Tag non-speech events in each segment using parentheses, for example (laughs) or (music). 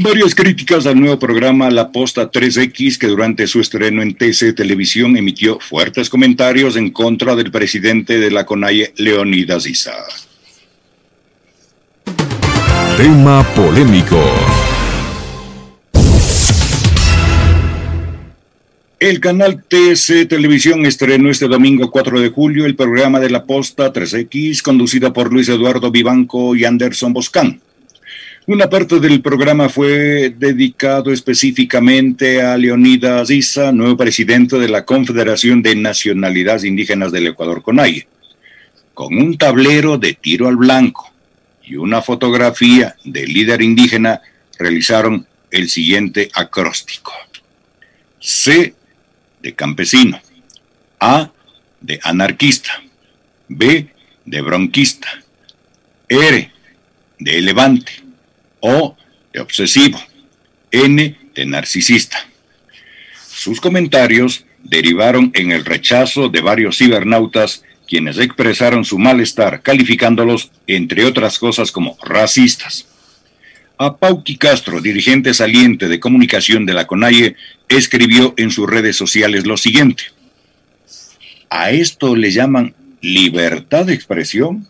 Varias críticas al nuevo programa La Posta 3X que durante su estreno en TC Televisión emitió fuertes comentarios en contra del presidente de la CONAIE, Leonidas Isa. Tema polémico. El canal TC Televisión estrenó este domingo 4 de julio el programa de La Posta 3X conducido por Luis Eduardo Vivanco y Anderson Boscán. Una parte del programa fue dedicado específicamente a Leonidas Issa, nuevo presidente de la Confederación de Nacionalidades Indígenas del Ecuador, CONAIE, con un tablero de tiro al blanco y una fotografía del líder indígena, realizaron el siguiente acróstico. C de campesino, A de anarquista, B de bronquista, R de levante, o de obsesivo, N de narcisista. Sus comentarios derivaron en el rechazo de varios cibernautas quienes expresaron su malestar calificándolos, entre otras cosas, como racistas. A Pauqui Castro, dirigente saliente de comunicación de la CONAIE, escribió en sus redes sociales lo siguiente. ¿A esto le llaman libertad de expresión?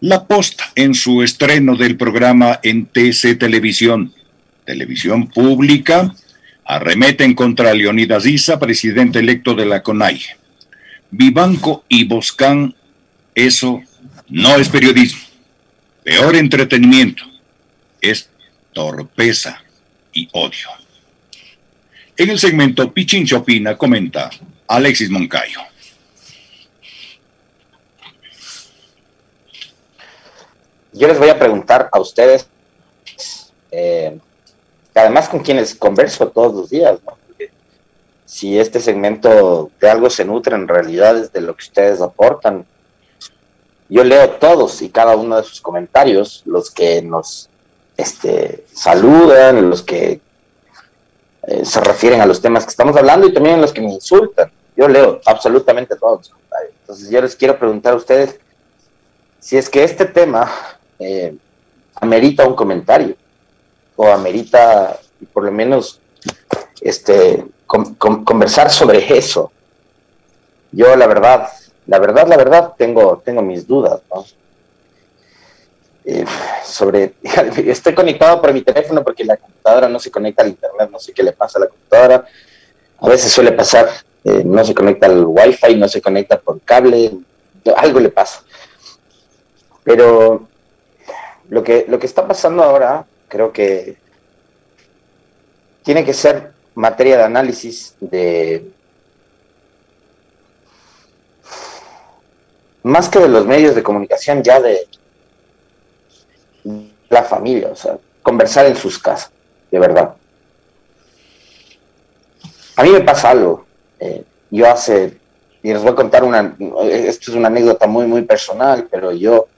La Posta, en su estreno del programa en TC Televisión, televisión pública, arremeten contra Leonidas Issa, presidente electo de la CONAI. Vivanco y Boscán, eso no es periodismo. Peor entretenimiento es torpeza y odio. En el segmento Pichincha Opina comenta Alexis Moncayo. Yo les voy a preguntar a ustedes, eh, además con quienes converso todos los días, si este segmento de algo se nutre en realidad es de lo que ustedes aportan. Yo leo todos y cada uno de sus comentarios, los que nos este, saludan, los que eh, se refieren a los temas que estamos hablando y también los que me insultan. Yo leo absolutamente todos los comentarios. Entonces yo les quiero preguntar a ustedes si es que este tema eh, amerita un comentario o amerita por lo menos este, conversar sobre eso. Yo la verdad, la verdad, la verdad, tengo, tengo mis dudas, eh, sobre, (laughs) estoy conectado por mi teléfono porque la computadora no se conecta al internet, no sé qué le pasa a la computadora. A veces suele pasar, eh, no se conecta al wifi, no se conecta por cable, algo le pasa. Pero lo que, lo que está pasando ahora, creo que tiene que ser materia de análisis de más que de los medios de comunicación, ya de la familia, o sea, conversar en sus casas, de verdad. A mí me pasa algo. Eh, yo hace, y les voy a contar una, esto es una anécdota muy, muy personal, pero yo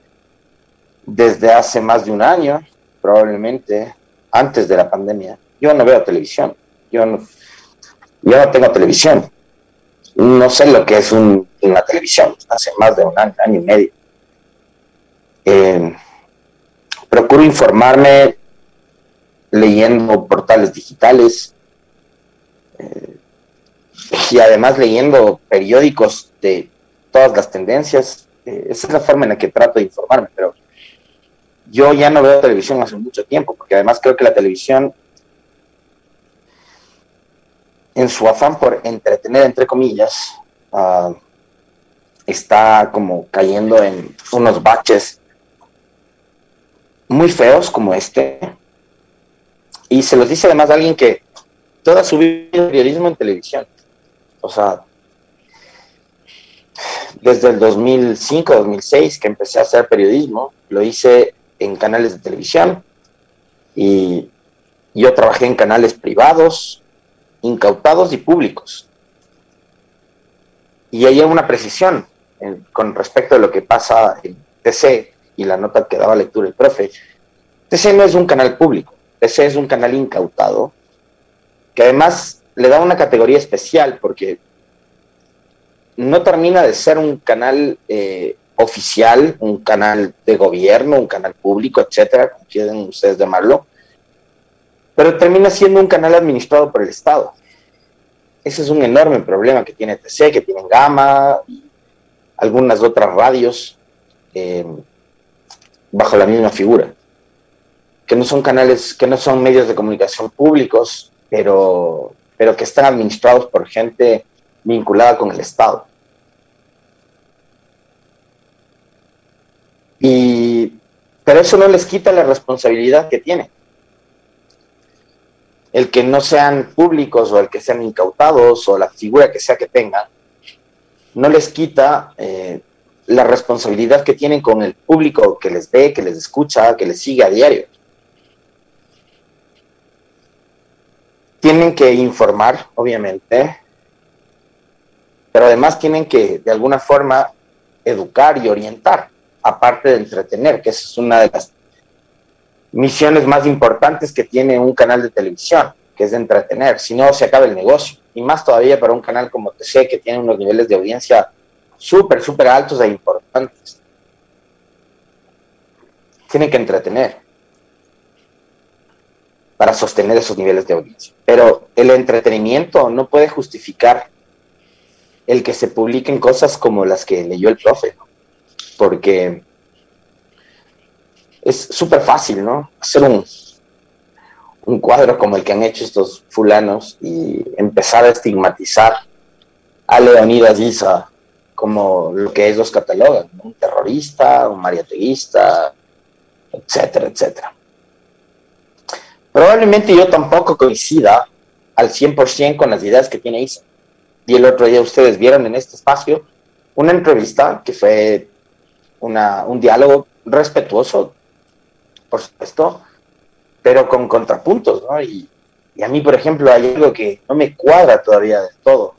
desde hace más de un año, probablemente antes de la pandemia, yo no veo televisión. Yo no, yo no tengo televisión. No sé lo que es una televisión, hace más de un año, año y medio. Eh, procuro informarme leyendo portales digitales eh, y además leyendo periódicos de todas las tendencias. Eh, esa es la forma en la que trato de informarme, pero yo ya no veo televisión hace mucho tiempo, porque además creo que la televisión, en su afán por entretener, entre comillas, ah, está como cayendo en unos baches muy feos como este. Y se los dice además alguien que toda su vida periodismo en televisión. O sea, desde el 2005, 2006 que empecé a hacer periodismo, lo hice en canales de televisión y yo trabajé en canales privados, incautados y públicos. Y hay una precisión con respecto a lo que pasa en TC y la nota que daba lectura el profe. TC no es un canal público, TC es un canal incautado, que además le da una categoría especial porque no termina de ser un canal eh, oficial, un canal de gobierno, un canal público, etcétera, como quieren ustedes llamarlo, pero termina siendo un canal administrado por el Estado. Ese es un enorme problema que tiene TC, que tiene Gama y algunas otras radios eh, bajo la misma figura, que no son canales, que no son medios de comunicación públicos, pero, pero que están administrados por gente vinculada con el Estado. Y, pero eso no les quita la responsabilidad que tienen. El que no sean públicos o el que sean incautados o la figura que sea que tengan, no les quita eh, la responsabilidad que tienen con el público que les ve, que les escucha, que les sigue a diario. Tienen que informar, obviamente, pero además tienen que de alguna forma educar y orientar aparte de entretener, que es una de las misiones más importantes que tiene un canal de televisión, que es entretener, si no se acaba el negocio. Y más todavía para un canal como TC, que tiene unos niveles de audiencia súper, súper altos e importantes. Tiene que entretener para sostener esos niveles de audiencia. Pero el entretenimiento no puede justificar el que se publiquen cosas como las que leyó el profe. ¿no? Porque es súper fácil, ¿no? Hacer un, un cuadro como el que han hecho estos fulanos y empezar a estigmatizar a Leonidas Isa como lo que ellos catalogan, un terrorista, un mariateguista, etcétera, etcétera. Probablemente yo tampoco coincida al 100% con las ideas que tiene Isa. Y el otro día ustedes vieron en este espacio una entrevista que fue un diálogo respetuoso, por supuesto, pero con contrapuntos, ¿no? Y, a mí, por ejemplo, hay algo que no me cuadra todavía del todo,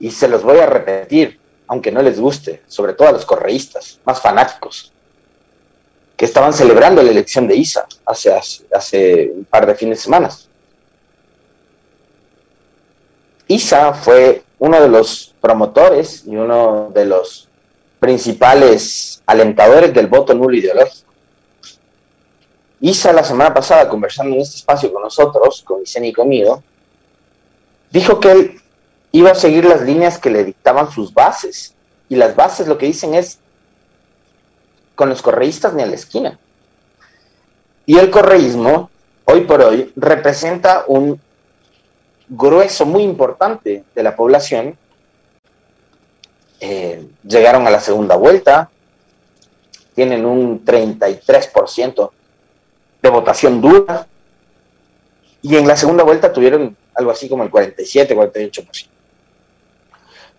y se los voy a repetir, aunque no les guste, sobre todo a los correístas más fanáticos, que estaban celebrando la elección de Isa hace, hace, hace un par de fines de semana. Isa fue uno de los promotores y uno de los principales alentadores del voto nulo ideológico. Isa la semana pasada, conversando en este espacio con nosotros, con Vicente y conmigo, dijo que él iba a seguir las líneas que le dictaban sus bases. Y las bases lo que dicen es, con los correístas ni a la esquina. Y el correísmo, hoy por hoy, representa un grueso muy importante de la población eh, llegaron a la segunda vuelta, tienen un 33% de votación dura, y en la segunda vuelta tuvieron algo así como el 47, 48%.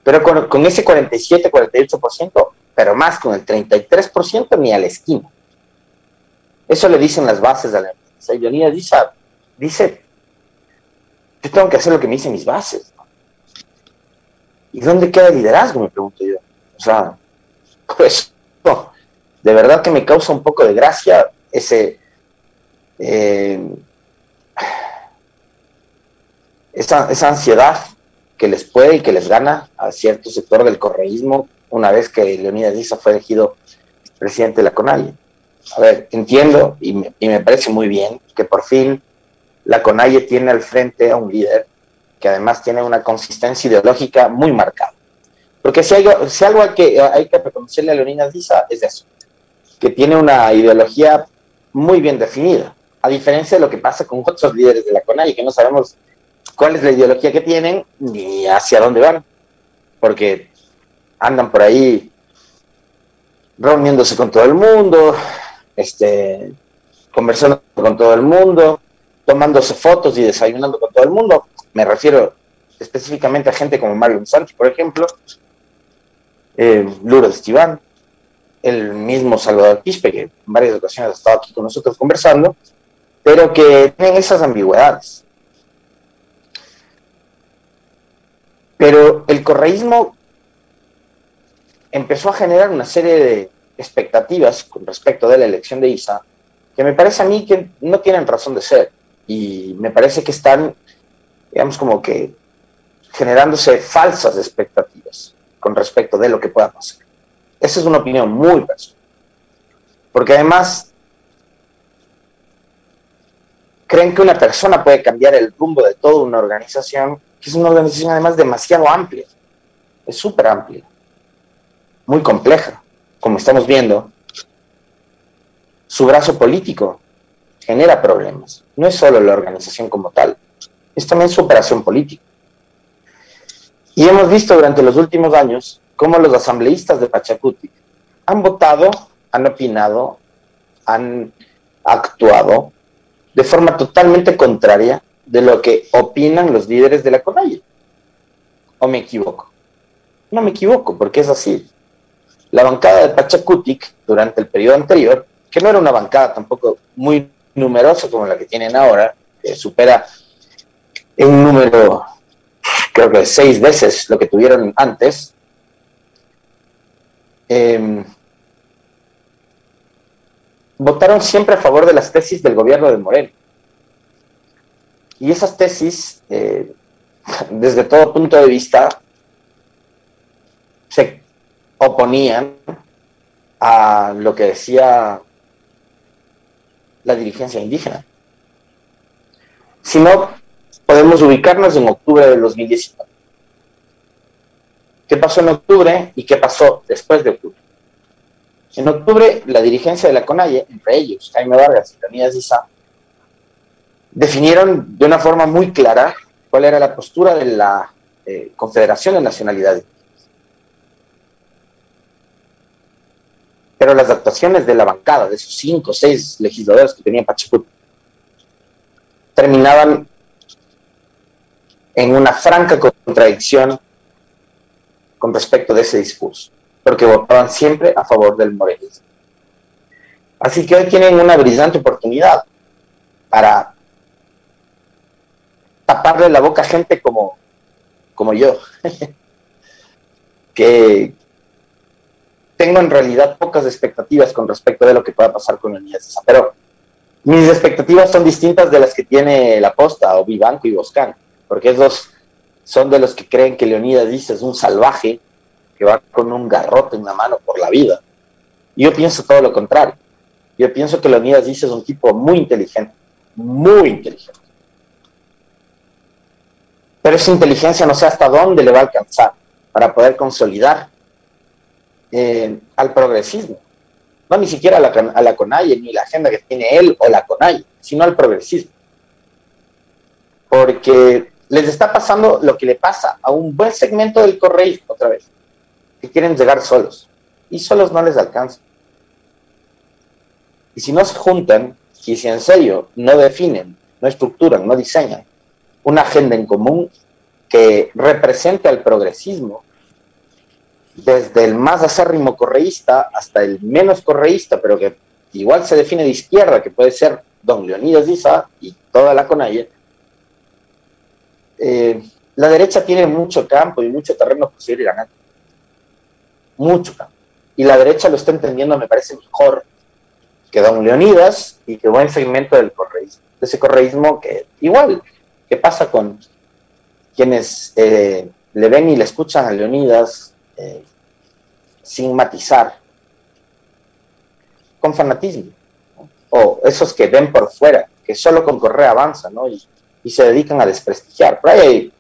Pero con, ese 47, 48%, pero más con el 33%, ni a la esquina. Eso le dicen las bases de la empresa. dice, dice, yo tengo que hacer lo que me dicen mis bases. ¿Y dónde queda el liderazgo? Me pregunto yo. O sea, pues, no, de verdad que me causa un poco de gracia ese... Eh, esa, esa, ansiedad que les puede y que les gana a cierto sector del correísmo una vez que Leonidas Díaz fue elegido presidente de la CONAIE. A ver, entiendo y me, y me parece muy bien que por fin la CONAIE tiene al frente a un líder que además tiene una consistencia ideológica muy marcada. Porque si, hay, si algo hay que, hay que reconocerle a Leonidas Diza es eso, que tiene una ideología muy bien definida, a diferencia de lo que pasa con otros líderes de la CONAI, que no sabemos cuál es la ideología que tienen ni hacia dónde van, porque andan por ahí reuniéndose con todo el mundo, este, conversando con todo el mundo, tomándose fotos y desayunando con todo el mundo, me refiero específicamente a gente como Mario Santi, por ejemplo, eh, Lourdes Estiván, el mismo Salvador Quispe, que en varias ocasiones ha estado aquí con nosotros conversando, pero que tienen esas ambigüedades. Pero el correísmo empezó a generar una serie de expectativas con respecto de la elección de ISA, que me parece a mí que no tienen razón de ser y me parece que están digamos, como que generándose falsas expectativas con respecto de lo que pueda pasar. Esa es una opinión muy personal. Porque además, creen que una persona puede cambiar el rumbo de toda una organización, que es una organización además demasiado amplia, es súper amplia, muy compleja, como estamos viendo. Su brazo político genera problemas, no es solo la organización como tal, es también su operación política. Y hemos visto durante los últimos años cómo los asambleístas de Pachacuti han votado, han opinado, han actuado de forma totalmente contraria de lo que opinan los líderes de la CONAIE. ¿O me equivoco? No me equivoco, porque es así. La bancada de Pachacutic durante el periodo anterior, que no era una bancada tampoco muy numerosa como la que tienen ahora, que supera un número, creo que seis veces lo que tuvieron antes, eh, votaron siempre a favor de las tesis del gobierno de Moreno. Y esas tesis, eh, (laughs) desde todo punto de vista, se oponían a lo que decía la dirigencia indígena. Si no, podemos ubicarnos en octubre del 2019. ¿Qué pasó en octubre y qué pasó después de octubre? En octubre, la dirigencia de la CONAIE, entre ellos Jaime Vargas y Leonidas Isa, definieron de una forma muy clara cuál era la postura de la eh, Confederación de Nacionalidades. Pero las actuaciones de la bancada, de esos cinco o seis legisladores que tenían Pachacuti, terminaban en una franca contradicción con respecto de ese discurso porque votaban siempre a favor del morenismo. Así que hoy tienen una brillante oportunidad para taparle la boca a gente como, como yo, (laughs) que tengo en realidad pocas expectativas con respecto de lo que pueda pasar con Leonidas pero mis expectativas son distintas de las que tiene la Posta o Vivanco y Boscan, porque esos son de los que creen que Leonidas dice es un salvaje que va con un garrote en la mano por la vida. Yo pienso todo lo contrario. Yo pienso que Leonidas dice es un tipo muy inteligente, muy inteligente. Pero esa inteligencia no sé hasta dónde le va a alcanzar para poder consolidar eh, al progresismo. No ni siquiera a la, a ni la agenda que tiene él o la CONAIE, sino al progresismo. Porque les está pasando lo que le pasa a un buen segmento del correísmo otra vez que quieren llegar solos y solos no les alcanza. Y si no se juntan y si en serio no definen, no estructuran, no diseñan una agenda en común que represente al progresismo, desde el más acérrimo correísta hasta el menos correísta, pero que igual se define de izquierda, que puede ser don Leonidas Diza y toda la Conalle, eh, la derecha tiene mucho campo y mucho terreno seguir ganando mucho Y la derecha lo está entendiendo, me parece mejor que don Leonidas y que buen segmento del correísmo. De ese correísmo que igual, ¿qué pasa con quienes eh, le ven y le escuchan a Leonidas eh, sin matizar? Con fanatismo. O esos que ven por fuera, que solo con Correa avanza, ¿no? Y, y se dedican a desprestigiar. Por ahí hay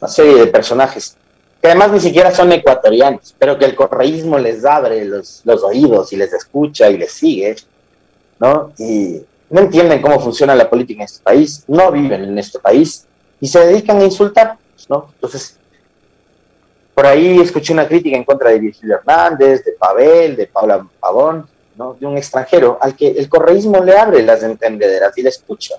una serie de personajes que además ni siquiera son ecuatorianos, pero que el correísmo les abre los, oídos y les escucha y les sigue, ¿no? Y no entienden cómo funciona la política en este país, no viven en este país y se dedican a insultar, ¿no? Entonces, por ahí escuché una crítica en contra de Virgilio Hernández, de Pavel, de Paula Pavón, ¿no? De un extranjero al que el correísmo le abre las entendederas y le escucha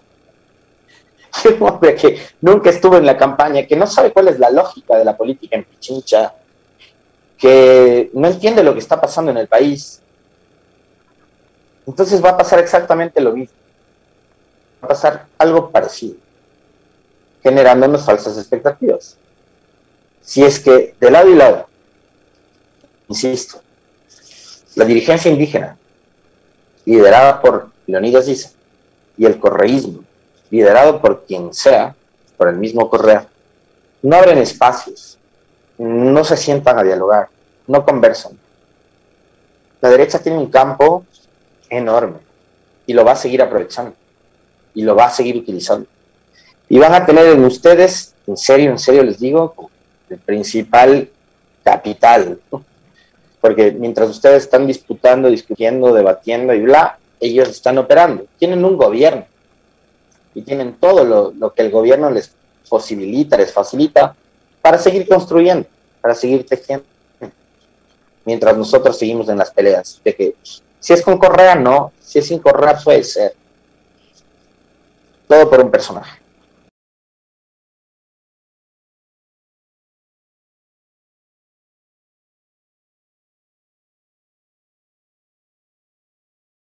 (laughs) un hombre que nunca estuvo en la campaña, que no sabe cuál es la lógica de la política en Pichincha, que no entiende lo que está pasando en el país. Entonces va a pasar exactamente lo mismo. Va a pasar algo parecido, generándonos falsas expectativas. Si es que de lado y lado, insisto, la dirigencia indígena, liderada por Leonidas Diza, y el correísmo, liderado por quien sea, por el mismo Correa, no abren espacios, no se sientan a dialogar, no conversan. La derecha tiene un campo enorme y lo va a seguir aprovechando. y lo va a seguir utilizando. Y van a tener en ustedes, en serio, en serio les digo, principal capital, porque mientras ustedes están disputando, discutiendo, debatiendo y bla, ellos están operando. Tienen un gobierno y tienen todo lo, que el gobierno les posibilita, les facilita para seguir construyendo, para seguir tejiendo. Mientras nosotros seguimos en las peleas de que si es con Correa, no, si es sin Correa, puede ser. Todo por un personaje.